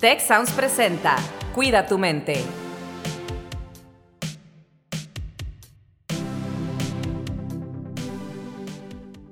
Tech Sounds presenta Cuida tu mente.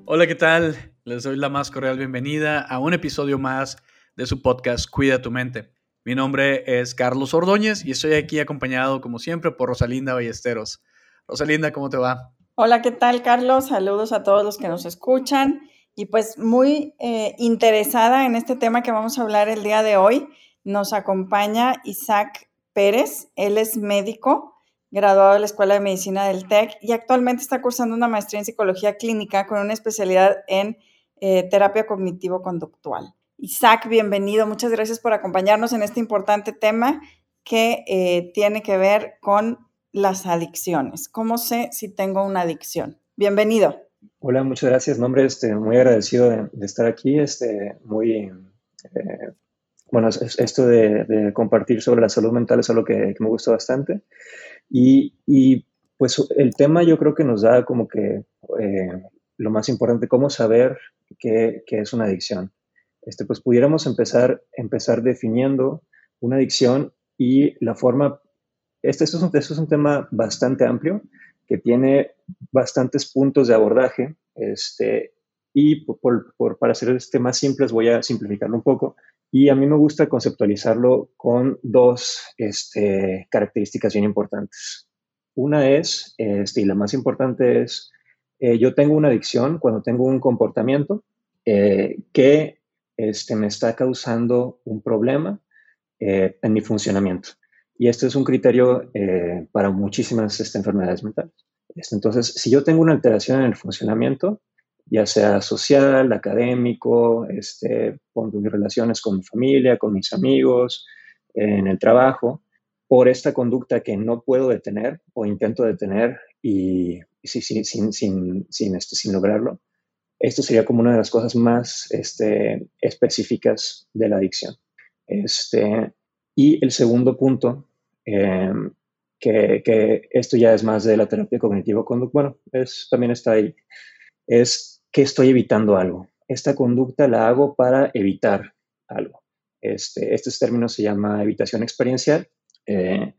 Hola, ¿qué tal? Les doy la más cordial bienvenida a un episodio más de su podcast Cuida tu mente. Mi nombre es Carlos Ordóñez y estoy aquí acompañado, como siempre, por Rosalinda Ballesteros. Rosalinda, ¿cómo te va? Hola, ¿qué tal, Carlos? Saludos a todos los que nos escuchan y pues muy eh, interesada en este tema que vamos a hablar el día de hoy. Nos acompaña Isaac Pérez, él es médico, graduado de la Escuela de Medicina del TEC y actualmente está cursando una maestría en psicología clínica con una especialidad en eh, terapia cognitivo-conductual. Isaac, bienvenido. Muchas gracias por acompañarnos en este importante tema que eh, tiene que ver con las adicciones. ¿Cómo sé si tengo una adicción? Bienvenido. Hola, muchas gracias. Nombre, este, muy agradecido de, estar aquí. Este, muy, eh, bueno, esto de, compartir sobre la salud mental es algo que, me gustó bastante. Y, pues el tema yo creo que nos da como que eh, lo más importante, cómo saber qué, es una adicción. Este, pues pudiéramos empezar, empezar definiendo una adicción y la forma este, es un, es un tema bastante amplio que tiene bastantes puntos de abordaje. Este, y por, para hacer este más simples voy a simplificarlo un poco. Y a mí me gusta conceptualizarlo con dos este, características bien importantes. Una es, este, y la más importante es, eh, yo tengo una adicción cuando tengo un comportamiento eh, que este, me está causando un problema eh, en mi funcionamiento. Y este es un criterio para muchísimas enfermedades mentales. Entonces, si yo tengo una alteración en el funcionamiento, ya sea social, académico, este, con mis relaciones con mi familia, con mis amigos, en el trabajo, por esta conducta que no puedo detener o intento detener y, sin, sin, sin, sin, este, sin lograrlo, esto sería como una de las cosas más este, específicas de la adicción. Este, y el segundo punto, em, que, esto ya es más de la terapia cognitivo-conductual, bueno, es, también está ahí, es estoy evitando algo. Esta conducta la hago para evitar algo. Este, este término se llama evitación experiencial eh,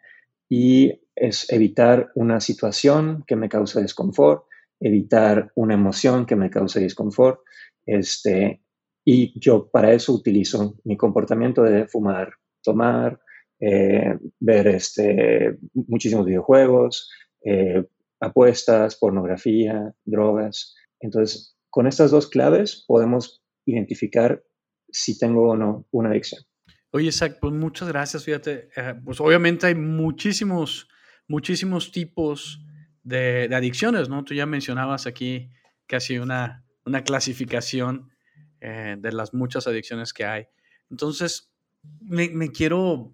y es evitar una situación que me causa desconfort, evitar una emoción que me cause disconfort, este, y yo para eso utilizo mi comportamiento de fumar, tomar, eh, ver este, muchísimos videojuegos, eh, apuestas, pornografía, drogas. Entonces, con estas dos claves podemos identificar si tengo o no una adicción. Oye, Isaac, pues muchas gracias. Fíjate, eh, pues obviamente hay muchísimos, muchísimos tipos de, adicciones, ¿no? Tú ya mencionabas aquí casi una, una clasificación de las muchas adicciones que hay. Entonces, me, quiero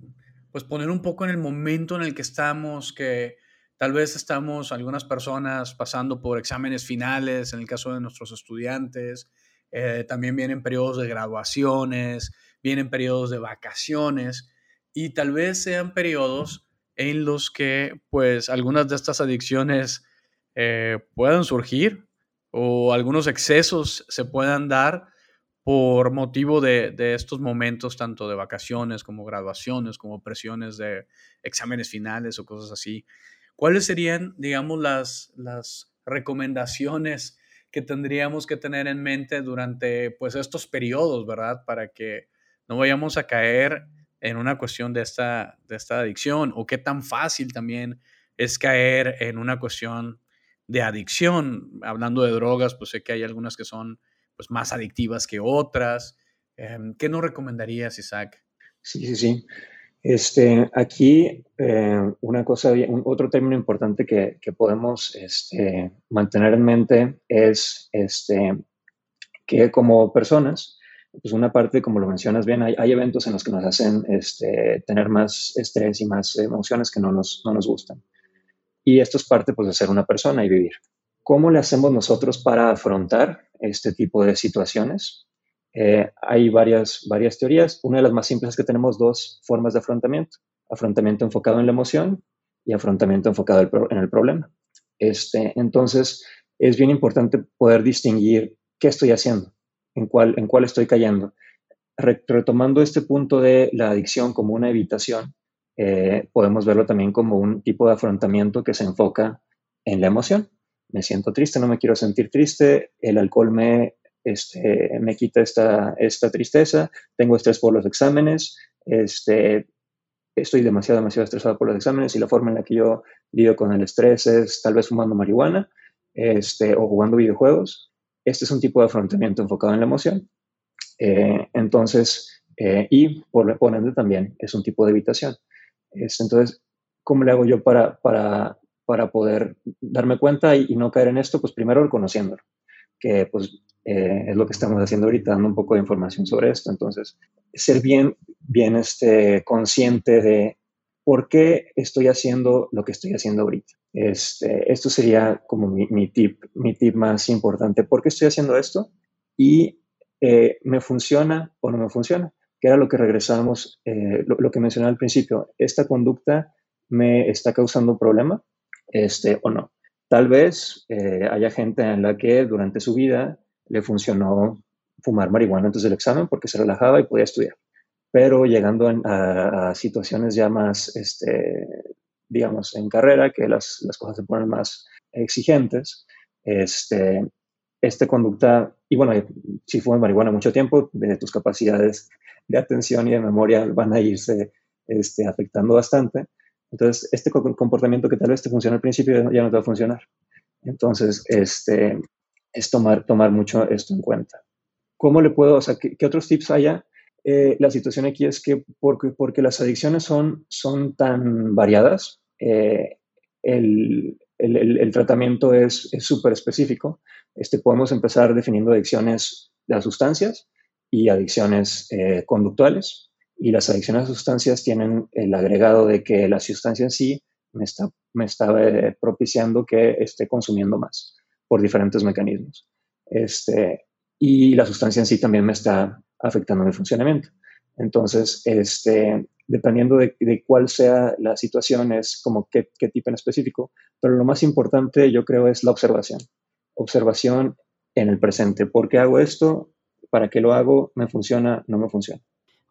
pues poner un poco en el momento en el que estamos, que tal vez estamos algunas personas pasando por exámenes finales, en el caso de nuestros estudiantes, eh, también vienen periodos de graduaciones, vienen periodos de vacaciones y tal vez sean periodos en los que pues algunas de estas adicciones eh, puedan surgir o algunos excesos se puedan dar por motivo de, estos momentos, tanto de vacaciones como graduaciones, como presiones de exámenes finales o cosas así. ¿Cuáles serían, digamos, las, las recomendaciones que tendríamos que tener en mente durante pues, estos periodos, ¿verdad? Para que no vayamos a caer en una cuestión de esta, de esta adicción o qué tan fácil también es caer en una cuestión de adicción. Hablando de drogas, pues sé que hay algunas que son pues, más adictivas que otras. Em, ¿Qué nos recomendarías, Isaac? Sí, sí, sí. Este, aquí, eh, una cosa, otro término importante que, podemos este, mantener en mente es este, que como personas, pues una parte, como lo mencionas bien, hay, eventos en los que nos hacen este, tener más estrés y más emociones que no nos, no nos gustan. Y esto es parte pues, de ser una persona y vivir. ¿Cómo le hacemos nosotros para afrontar este tipo de situaciones? Eh, hay varias, varias teorías. Una de las más simples es que tenemos dos formas de afrontamiento. Afrontamiento enfocado en la emoción y afrontamiento enfocado en el problema. Este, entonces, es bien importante poder distinguir qué estoy haciendo, en cuál, en cuál estoy cayendo. retomando este punto de la adicción como una evitación, eh, podemos verlo también como un tipo de afrontamiento que se enfoca en la emoción. Me siento triste, no me quiero sentir triste, el alcohol me, este, me quita esta, esta tristeza, tengo estrés por los exámenes, este, estoy demasiado, demasiado estresado por los exámenes y la forma en la que yo lidio con el estrés es tal vez fumando marihuana este, o jugando videojuegos. Este es un tipo de afrontamiento enfocado en la emoción. Eh, entonces, eh, y por, por, ende también es un tipo de evitación. Entonces, ¿cómo le hago yo para, para, para poder darme cuenta y, no caer en esto? Pues primero reconociéndolo, que pues eh, es lo que estamos haciendo ahorita, dando un poco de información sobre esto. Entonces, ser bien, bien este, consciente de por qué estoy haciendo lo que estoy haciendo ahorita. Este, esto sería como mi, mi, tip, mi tip más importante. ¿Por qué estoy haciendo esto? Y eh, ¿me funciona o no me funciona? Que era lo que regresamos, eh, lo, que mencioné al principio. ¿Esta conducta me está causando un problema este, o no? Tal vez eh, haya gente en la que durante su vida le funcionó fumar marihuana antes del examen porque se relajaba y podía estudiar. Pero llegando a, situaciones ya más, este, digamos, en carrera, que las, cosas se ponen más exigentes, este, esta conducta, y bueno, si fumas marihuana mucho tiempo, de tus capacidades de atención y de memoria van a irse este, afectando bastante. Entonces, este comportamiento que tal vez te funciona al principio ya no te va a funcionar. Entonces, este, es tomar, tomar mucho esto en cuenta. ¿Cómo le puedo, o sea, qué, otros tips haya? Eh, la situación aquí es que porque, porque las adicciones son, son tan variadas, eh, el, el, tratamiento es súper específico este, podemos empezar definiendo adicciones las sustancias y adicciones eh, conductuales. Y las adicciones a sustancias tienen el agregado de que la sustancia en sí me está, me está eh, propiciando que esté consumiendo más por diferentes mecanismos. Este, y la sustancia en sí también me está afectando mi funcionamiento. Entonces, este, dependiendo de, de, cuál sea la situación, es como qué, qué tipo en específico, pero lo más importante yo creo es la observación observación en el presente. ¿Por qué hago esto? ¿Para qué lo hago? ¿Me funciona? ¿No me funciona?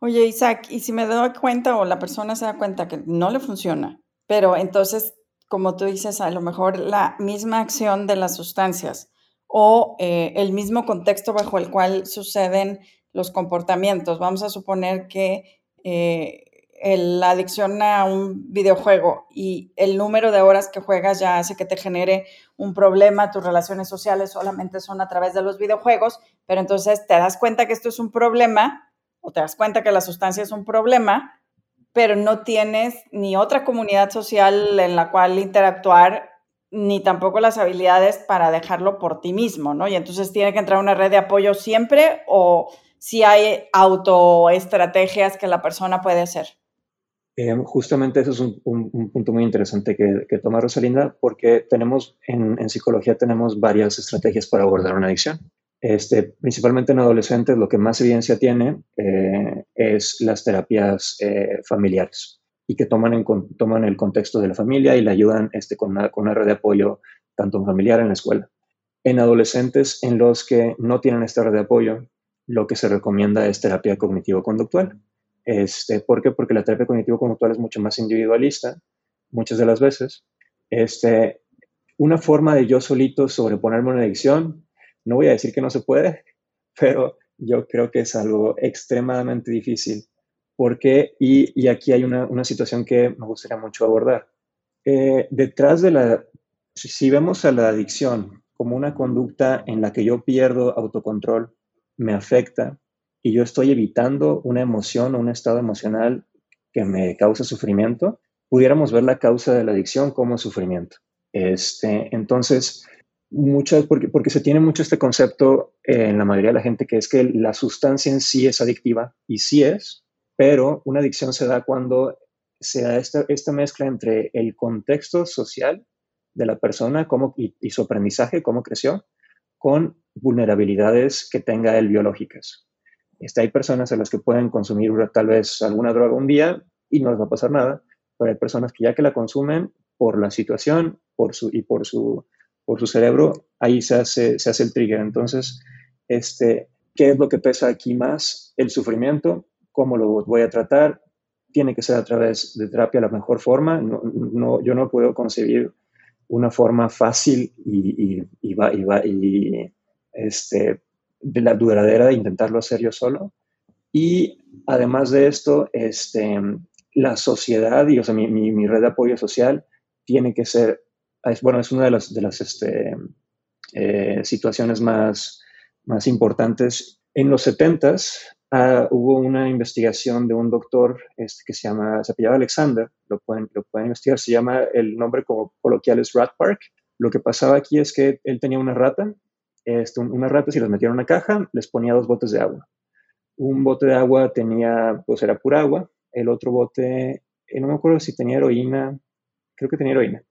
Oye, Isaac, ¿y si me doy cuenta o la persona se da cuenta que no le funciona? Pero entonces, como tú dices, a lo mejor la misma acción de las sustancias o eh, el mismo contexto bajo el cual suceden los comportamientos. Vamos a suponer que eh, la adicción a un videojuego y el número de horas que juegas ya hace que te genere un problema, tus relaciones sociales solamente son a través de los videojuegos, pero entonces te das cuenta que esto es un problema o te das cuenta que la sustancia es un problema, pero no tienes ni otra comunidad social en la cual interactuar, ni tampoco las habilidades para dejarlo por ti mismo, ¿no? Y entonces tiene que entrar una red de apoyo siempre o si hay autoestrategias que la persona puede hacer. Eh, justamente eso es un, punto muy interesante que, que, toma Rosalinda, porque tenemos en, psicología tenemos varias estrategias para abordar una adicción. Este, principalmente en adolescentes, lo que más evidencia tiene eh, es las terapias eh, familiares y que toman, toman el contexto de la familia y le ayudan este, con, una, con una red de apoyo tanto familiar en la escuela. En adolescentes en los que no tienen esta red de apoyo, lo que se recomienda es terapia cognitivo-conductual este, ¿Por qué? Porque la terapia cognitivo-conductual es mucho más individualista, muchas de las veces. Este, una forma de yo solito sobreponerme a una adicción, no voy a decir que no se puede, pero yo creo que es algo extremadamente difícil. Porque, y, y aquí hay una, situación que me gustaría mucho abordar. Eh, detrás de la, si vemos a la adicción como una conducta en la que yo pierdo autocontrol, me afecta, y yo estoy evitando una emoción o un estado emocional que me causa sufrimiento, pudiéramos ver la causa de la adicción como sufrimiento. Este, entonces, muchas, porque, porque se tiene mucho este concepto en la mayoría de la gente que es que la sustancia en sí es adictiva y sí es, pero una adicción se da cuando se da esta, esta mezcla entre el contexto social de la persona cómo, y, su aprendizaje, cómo creció, con vulnerabilidades que tenga él biológicas. Este, hay personas a las que pueden consumir tal vez alguna droga un día y no les va a pasar nada, pero hay personas que ya que la consumen por la situación por su, y por su, por su cerebro, ahí se hace, se hace el trigger. Entonces, este, ¿qué es lo que pesa aquí más? El sufrimiento, cómo lo voy a tratar, tiene que ser a través de terapia la mejor forma. No, yo no puedo concebir una forma fácil y, y, y, y este, de la duradera de intentarlo hacer yo solo. Y además de esto, este, la sociedad y o sea, mi, mi, red de apoyo social tiene que ser, es, bueno, es una de las, de las este, eh, situaciones más, más importantes. En los 70s ah, hubo una investigación de un doctor este, que se llama, se apellaba Alexander, lo pueden, lo pueden investigar, se llama, el nombre como coloquial es Rat Park. Lo que pasaba aquí es que él tenía una rata, este, una rata, si las metía en una caja, les ponía dos botes de agua. Un bote de agua tenía, pues era pura agua, el otro bote, eh, no me acuerdo si tenía heroína, creo que tenía heroína,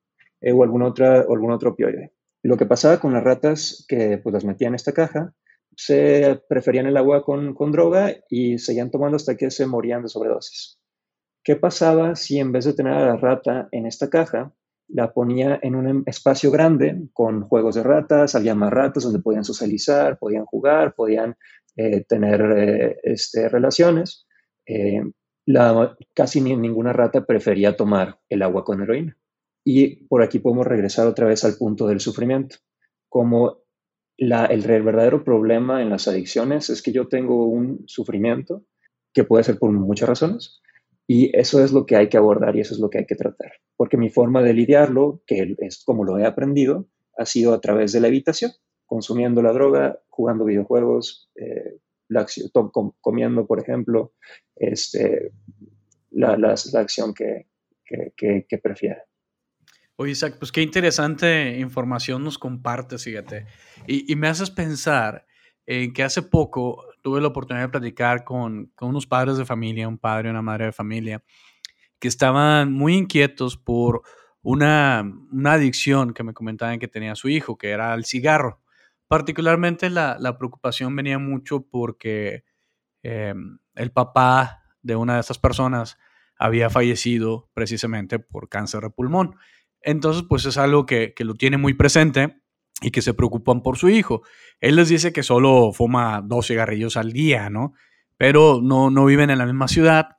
eh, o, alguna otra, o algún otro opioide. Lo que pasaba con las ratas que pues las metían en esta caja, se preferían el agua con, con droga y seguían tomando hasta que se morían de sobredosis. ¿Qué pasaba si en vez de tener a la rata en esta caja, la ponía en un espacio grande con juegos de ratas, había más ratas donde podían socializar, podían jugar, podían eh, tener eh, este, relaciones? la, casi ninguna rata prefería tomar el agua con heroína. Y por aquí podemos regresar otra vez al punto del sufrimiento. Como la, el, verdadero problema en las adicciones es que yo tengo un sufrimiento que puede ser por muchas razones y eso es lo que hay que abordar y eso es lo que hay que tratar. Porque mi forma de lidiarlo, que es como lo he aprendido, ha sido a través de la evitación, consumiendo la droga, jugando videojuegos, eh, la acción, comiendo, por ejemplo, este, la, la, acción que, que, que, prefiere. Oye, Isaac, pues qué interesante información nos compartes, fíjate. Y, me haces pensar en que hace poco tuve la oportunidad de platicar con, unos padres de familia, un padre y una madre de familia, que estaban muy inquietos por una, una adicción que me comentaban que tenía su hijo, que era el cigarro. Particularmente la, preocupación venía mucho porque em, el papá de una de esas personas había fallecido precisamente por cáncer de pulmón. Entonces, pues es algo que, lo tiene muy presente y que se preocupan por su hijo. Él les dice que solo fuma dos cigarrillos al día, ¿no? Pero no, no viven en la misma ciudad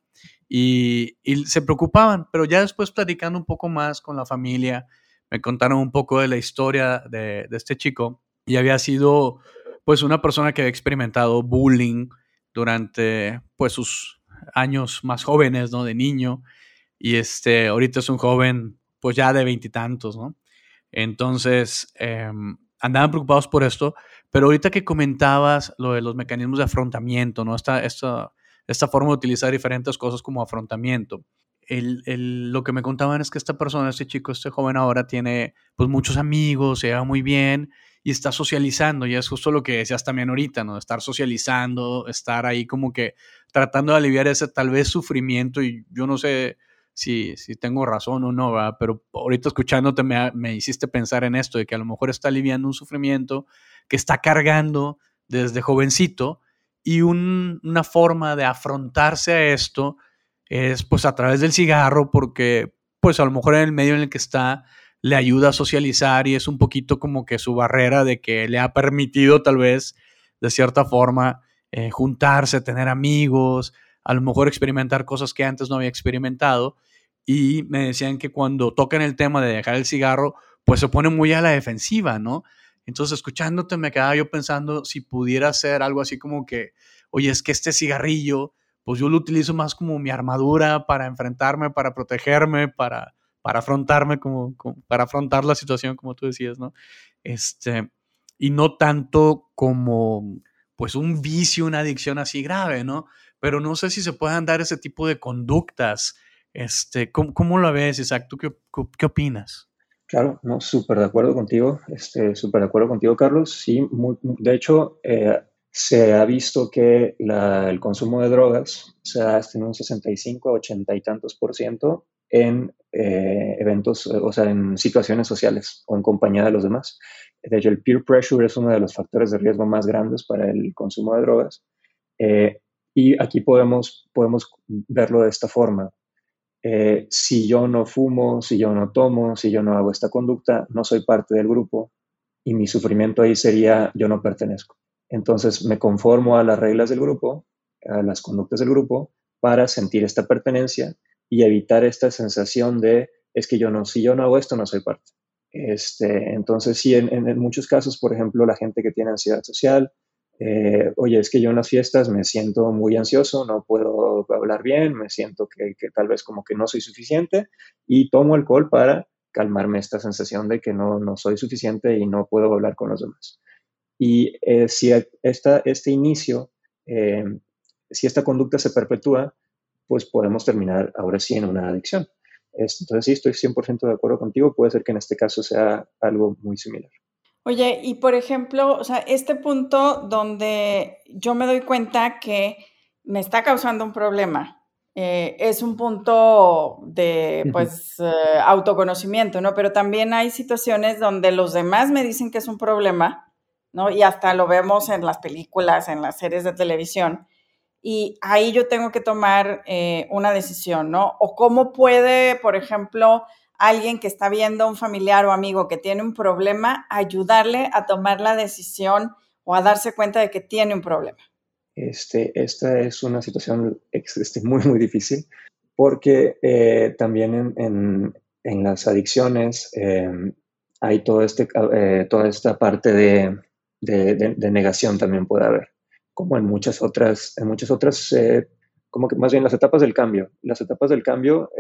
y, se preocupaban. Pero ya después platicando un poco más con la familia, me contaron un poco de la historia de, de este chico y había sido pues una persona que había experimentado bullying durante pues sus años más jóvenes, ¿no? De niño. Y este, ahorita es un joven pues ya de veintitantos, ¿no? Entonces, em, andaban preocupados por esto, pero ahorita que comentabas lo de los mecanismos de afrontamiento, ¿no? Esta, esta, esta forma de utilizar diferentes cosas como afrontamiento. El, lo que me contaban es que esta persona, este chico, este joven ahora tiene pues muchos amigos, se lleva muy bien y está socializando, y es justo lo que decías también ahorita, ¿no? Estar socializando, estar ahí como que tratando de aliviar ese tal vez sufrimiento, y yo no sé si, si tengo razón o no, ¿verdad? pero ahorita escuchándote me, me hiciste pensar en esto, de que a lo mejor está aliviando un sufrimiento que está cargando desde jovencito, y una forma de afrontarse a esto es pues a través del cigarro, porque pues a lo mejor en el medio en el que está le ayuda a socializar y es un poquito como que su barrera de que le ha permitido tal vez de cierta forma eh, juntarse, tener amigos, a lo mejor experimentar cosas que antes no había experimentado. Y me decían que cuando tocan el tema de dejar el cigarro, pues se pone muy a la defensiva, ¿no? Entonces, escuchándote, me quedaba yo pensando si pudiera hacer algo así como que, oye, es que este cigarrillo, pues yo lo utilizo más como mi armadura para enfrentarme, para protegerme, para, para afrontarme, como, para afrontar la situación, como tú decías, ¿no? Este, y no tanto como, pues, un vicio, una adicción así grave, ¿no? Pero no sé si se puedan dar ese tipo de conductas. Este, ¿cómo, cómo lo ves, Isaac? ¿Tú qué, qué opinas? Claro, no, súper de acuerdo contigo, este, súper de acuerdo contigo, Carlos. Sí, muy, de hecho, eh, se ha visto que la, el consumo de drogas se ha en un 65 80 y tantos por ciento en eh, eventos, o sea, en situaciones sociales o en compañía de los demás. De hecho, el peer pressure es uno de los factores de riesgo más grandes para el consumo de drogas. Eh, y aquí podemos, podemos verlo de esta forma. Eh, si yo no fumo, si yo no tomo, si yo no hago esta conducta, no soy parte del grupo y mi sufrimiento ahí sería yo no pertenezco. Entonces me conformo a las reglas del grupo, a las conductas del grupo, para sentir esta pertenencia y evitar esta sensación de, es que yo no, si yo no hago esto, no soy parte. Este, entonces, sí, en, muchos casos, por ejemplo, la gente que tiene ansiedad social, eh, oye, es que yo en las fiestas me siento muy ansioso, no puedo hablar bien, me siento que, tal vez como que no soy suficiente y tomo alcohol para calmarme esta sensación de que no, no soy suficiente y no puedo hablar con los demás. Y eh, si esta, este inicio, eh, si esta conducta se perpetúa, pues podemos terminar ahora sí en una adicción. Entonces sí, estoy 100% de acuerdo contigo, puede ser que en este caso sea algo muy similar. Oye, y por ejemplo, o sea, este punto donde yo me doy cuenta que me está causando un problema, eh, es un punto de, pues, eh, autoconocimiento, ¿no? Pero también hay situaciones donde los demás me dicen que es un problema, ¿no? Y hasta lo vemos en las películas, en las series de televisión. Y ahí yo tengo que tomar eh, una decisión, ¿no? O cómo puede, por ejemplo, alguien que está viendo un familiar o amigo que tiene un problema, ayudarle a tomar la decisión o a darse cuenta de que tiene un problema? Este, esta es una situación este, muy, muy difícil porque eh, también en, en, las adicciones em, hay todo este, eh, toda esta parte de, de, negación también puede haber, como en muchas otras, en muchas otras eh, como que más bien las etapas del cambio. Las etapas del cambio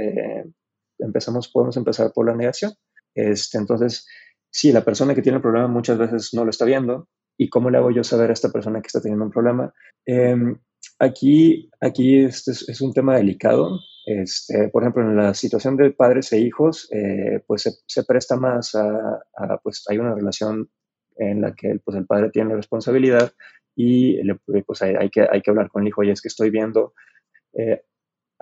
empezamos, podemos empezar por la negación. Este, entonces, si la persona que tiene el problema muchas veces no lo está viendo. ¿Y cómo le hago yo saber a esta persona que está teniendo un problema? Em, aquí aquí este es, un tema delicado. Este, por ejemplo, en la situación de padres e hijos, eh, pues se, presta más a, pues hay una relación en la que pues, el padre tiene la responsabilidad y pues hay, que, hay que hablar con el hijo, oye, es que estoy viendo eh,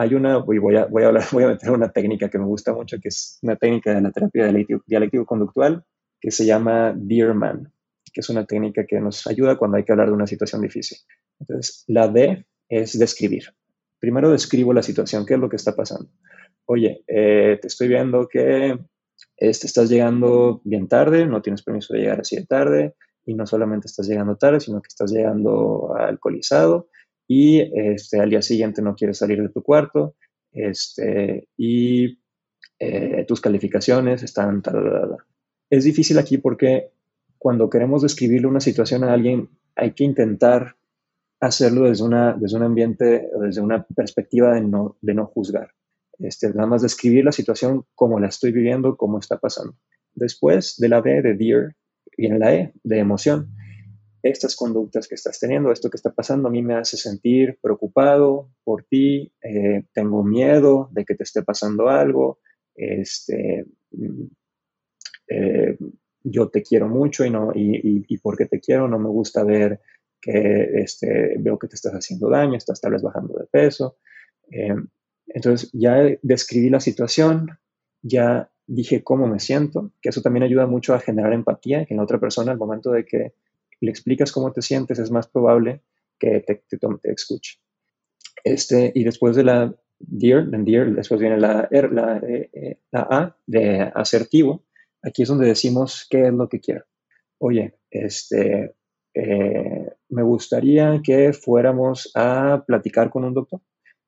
hay una, voy a, voy, a voy a meter una técnica que me gusta mucho, que es una técnica de la terapia dialéctico-conductual, que se llama Dearman, que es una técnica que nos ayuda cuando hay que hablar de una situación difícil. Entonces, la D es describir. Primero describo la situación, qué es lo que está pasando. Oye, eh, te estoy viendo que este, estás llegando bien tarde, no tienes permiso de llegar así de tarde, y no solamente estás llegando tarde, sino que estás llegando alcoholizado, y este, al día siguiente no quieres salir de tu cuarto este, y eh, tus calificaciones están... Es difícil aquí porque cuando queremos describirle una situación a alguien hay que intentar hacerlo desde, una, desde un ambiente, desde una perspectiva de no, de no juzgar. Este, nada más describir la situación como la estoy viviendo, cómo está pasando. Después de la B de Dear viene la E de emoción estas conductas que estás teniendo, esto que está pasando, a mí me hace sentir preocupado por ti, eh, tengo miedo de que te esté pasando algo, este, mm, eh, yo te quiero mucho y, no, y, porque te quiero no me gusta ver que este, veo que te estás haciendo daño, estás tal vez bajando de peso. Eh, entonces ya describí la situación, ya dije cómo me siento, que eso también ayuda mucho a generar empatía en la otra persona al momento de que le explicas cómo te sientes, es más probable que te, te, te escuche. Este, y después de la dear, dear después viene la, la, eh, eh, la, A de asertivo. Aquí es donde decimos qué es lo que quiero. Oye, este, eh, me gustaría que fuéramos a platicar con un doctor,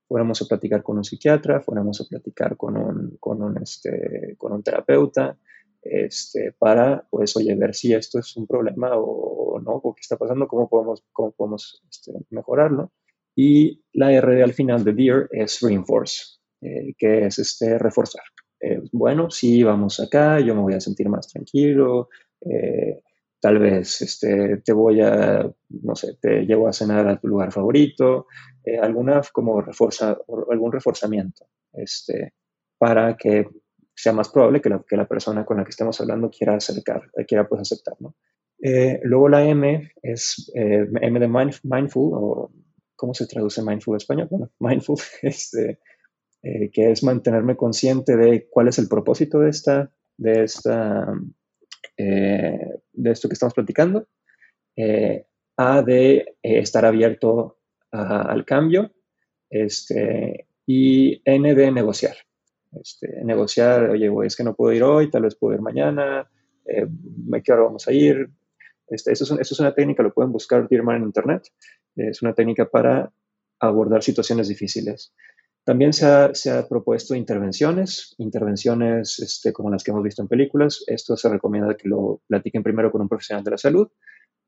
fuéramos a platicar con un psiquiatra, fuéramos a platicar con un, con un, este, con un terapeuta, este, para, pues, oye, ver si esto es un problema o, no, o qué está pasando, cómo podemos, cómo podemos este, mejorarlo. Y la R al final de DEAR es reinforce, eh, que es este, reforzar. Eh, bueno, sí, vamos acá, yo me voy a sentir más tranquilo, eh, tal vez este, te voy a, no sé, te llevo a cenar a tu lugar favorito, alguna como refuerza, algún reforzamiento este, para que sea más probable que la, que la persona con la que estemos hablando quiera acercar, eh, quiera pues aceptar, ¿no? Eh, luego la M es eh, M de mindful, o ¿cómo se traduce mindful en español? Bueno, mindful, este, que es mantenerme consciente de cuál es el propósito de esta, de esta, de esto que estamos platicando. A de estar abierto al cambio, este, y N de negociar. Este, negociar, oye, es que no puedo ir hoy, tal vez puedo ir mañana, eh, ¿qué hora vamos a ir? Este, es, una técnica, lo pueden buscar Dearman en internet. Es una técnica para abordar situaciones difíciles. También se ha, propuesto intervenciones, intervenciones este, como las que hemos visto en películas. Esto se recomienda que lo platiquen primero con un profesional de la salud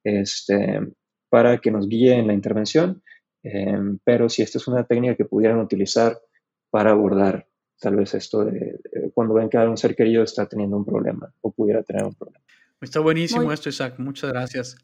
este, para que nos guíe en la intervención. Em, pero si esta es una técnica que pudieran utilizar para abordar tal vez esto de, cuando ven que un ser querido está teniendo un problema o pudiera tener un problema. Está buenísimo esto, Isaac. Muchas gracias.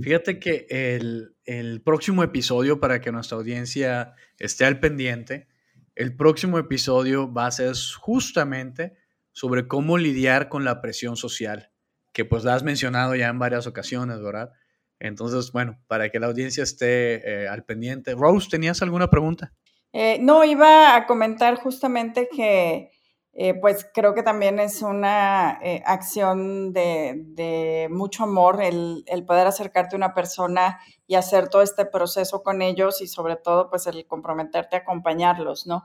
Fíjate que el, el, próximo episodio, para que nuestra audiencia esté al pendiente, el próximo episodio va a ser justamente sobre cómo lidiar con la presión social, que pues la has mencionado ya en varias ocasiones, ¿verdad? Entonces, bueno, para que la audiencia esté eh, al pendiente. Rose, ¿tenías alguna pregunta? Eh, no, iba a comentar justamente que eh, pues creo que también es una eh, acción de, mucho amor el, poder acercarte a una persona y hacer todo este proceso con ellos y sobre todo pues el comprometerte a acompañarlos, ¿no?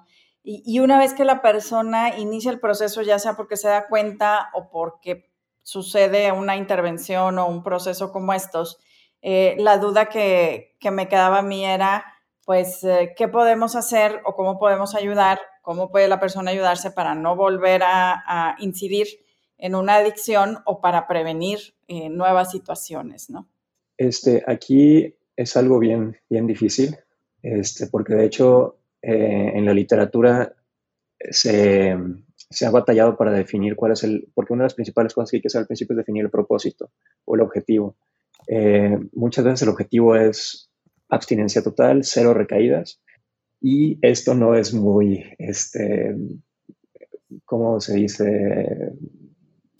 Y, una vez que la persona inicia el proceso, ya sea porque se da cuenta o porque sucede una intervención o un proceso como estos, la duda que, que, me quedaba a mí era, pues, ¿qué podemos hacer o cómo podemos ayudar cómo puede la persona ayudarse para no volver a, incidir en una adicción o para prevenir eh, nuevas situaciones, ¿no? Este, aquí es algo bien, bien difícil, este, porque de hecho eh, en la literatura se, ha batallado para definir cuál es el, porque una de las principales cosas que hay que hacer al principio es definir el propósito o el objetivo. Eh, muchas veces el objetivo es abstinencia total, cero recaídas, y esto no es muy, este, ¿cómo se dice?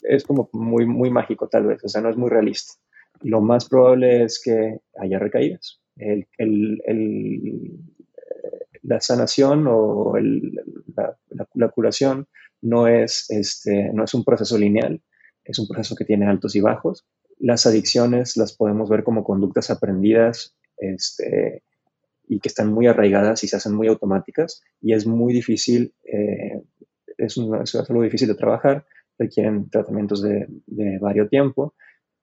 Es como muy, muy mágico tal vez, o sea, no es muy realista. Lo más probable es que haya recaídas. El, la sanación o la, la, curación no es, este, no es un proceso lineal, es un proceso que tiene altos y bajos. Las adicciones las podemos ver como conductas aprendidas este, y que están muy arraigadas y se hacen muy automáticas y es muy difícil, eh, es, es, algo difícil de trabajar, requieren tratamientos de, de varios tiempo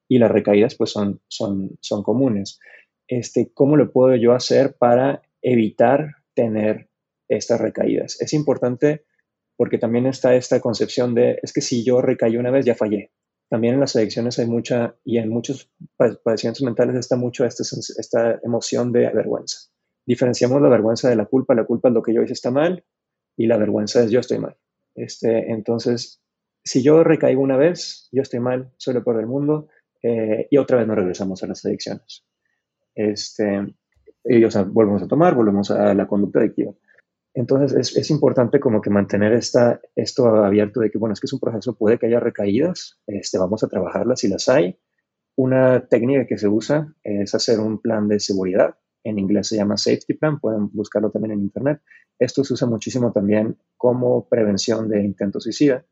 y las recaídas pues son, son, son comunes. Este, ¿Cómo lo puedo yo hacer para evitar tener estas recaídas? Es importante porque también está esta concepción de, es que si yo recaí una vez ya fallé. También en las adicciones hay mucha, y en muchos padecimientos mentales está mucho esta, esta emoción de vergüenza diferenciamos la vergüenza de la culpa. La culpa es lo que yo hice está mal y la vergüenza es yo estoy mal. Este, entonces, si yo recaigo una vez, yo estoy mal, soy lo peor del mundo eh, y otra vez nos regresamos a las adicciones. Este, y, o volvemos a tomar, volvemos a la conducta adictiva. Entonces, es, es, importante como que mantener esta, esto abierto de que, bueno, es que es un proceso, puede que haya recaídas, este, vamos a trabajarlas si las hay. Una técnica que se usa es hacer un plan de seguridad en inglés se llama Safety Plan, pueden buscarlo también en Internet. Esto se usa muchísimo también como prevención de intentos suicida.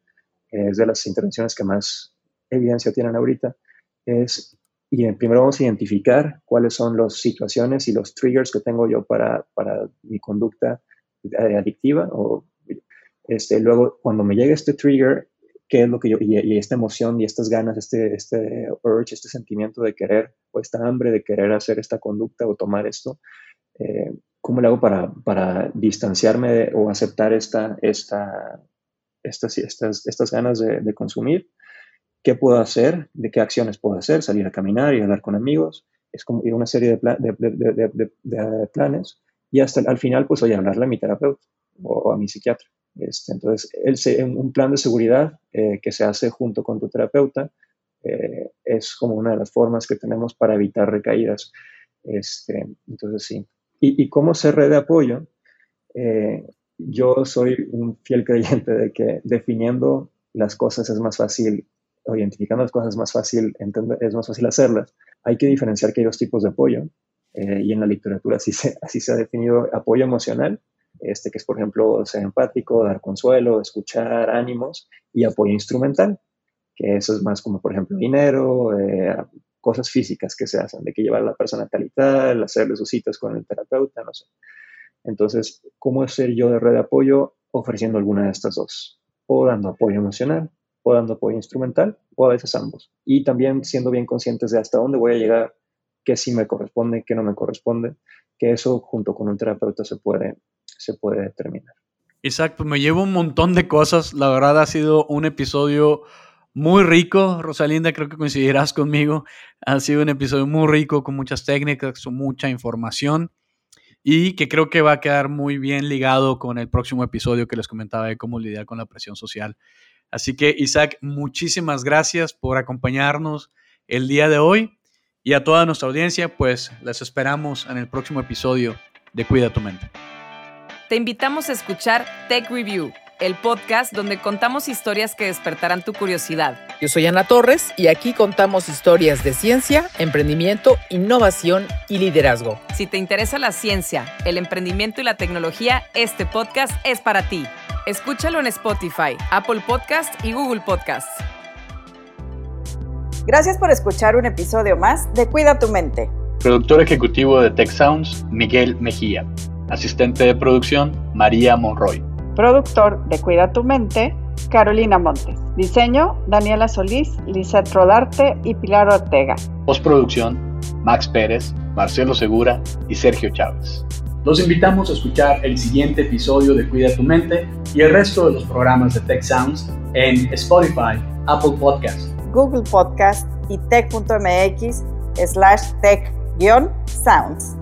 Es de las intervenciones que más evidencia tienen ahorita. Es, y primero vamos a identificar cuáles son las situaciones y los triggers que tengo yo para, para mi conducta eh, adictiva. O, este, luego, cuando me llegue este trigger, qué es lo que yo, y, esta emoción y estas ganas, este, este urge, este sentimiento de querer o esta hambre de querer hacer esta conducta o tomar esto, eh, ¿cómo le hago para, para distanciarme o aceptar esta, esta, estas, estas, estas ganas de, consumir? ¿Qué puedo hacer? ¿De qué acciones puedo hacer? Salir a caminar y hablar con amigos. Es como ir una serie de, de, planes y hasta al final, pues, voy a hablarle a mi terapeuta o a mi psiquiatra. Este, entonces, el, un plan de seguridad eh, que se hace junto con tu terapeuta eh, es como una de las formas que tenemos para evitar recaídas. Este, entonces, sí. ¿Y, cómo ser red de apoyo? Eh, yo soy un fiel creyente de que definiendo las cosas es más fácil, o identificando las cosas es más fácil, entender, es más fácil hacerlas. Hay que diferenciar que hay dos tipos de apoyo. Y en la literatura así se, así se ha definido apoyo emocional este, que es, por ejemplo, ser empático, dar consuelo, escuchar ánimos y apoyo instrumental, que eso es más como, por ejemplo, dinero, eh, cosas físicas que se hacen, de que llevar a la persona tal y tal, hacerle sus citas con el terapeuta, no sé. Entonces, ¿cómo ser yo de red de apoyo ofreciendo alguna de estas dos? O dando apoyo emocional, o dando apoyo instrumental o a veces ambos. Y también siendo bien conscientes de hasta dónde voy a llegar, qué sí me corresponde, qué no me corresponde, que eso junto con un terapeuta se puede, se puede determinar. Exacto, pues me llevo un montón de cosas. La verdad ha sido un episodio muy rico, Rosalinda, creo que coincidirás conmigo. Ha sido un episodio muy rico, con muchas técnicas, con mucha información y que creo que va a quedar muy bien ligado con el próximo episodio que les comentaba de cómo lidiar con la presión social. Así que, Isaac, muchísimas gracias por acompañarnos el día de hoy y a toda nuestra audiencia, pues les esperamos en el próximo episodio de Cuida tu mente. Te invitamos a escuchar Tech Review el podcast donde contamos historias que despertarán tu curiosidad. Yo soy Ana Torres y aquí contamos historias de ciencia, emprendimiento, innovación y liderazgo. Si te interesa la ciencia, el emprendimiento y la tecnología, este podcast es para ti. Escúchalo en Spotify, Apple Podcast y Google Podcast. Gracias por escuchar un episodio más de Cuida tu mente. Productor ejecutivo de Tech Sounds, Miguel Mejía. Asistente de producción, María Monroy. Productor de Cuida tu Mente, Carolina Montes. Diseño, Daniela Solís, Lizeth Rodarte y Pilar Ortega. Postproducción, Max Pérez, Marcelo Segura y Sergio Chávez. Los invitamos a escuchar el siguiente episodio de Cuida tu Mente y el resto de los programas de Tech Sounds en Spotify, Apple Podcast, Google Podcast y tech.mx slash tech-sounds.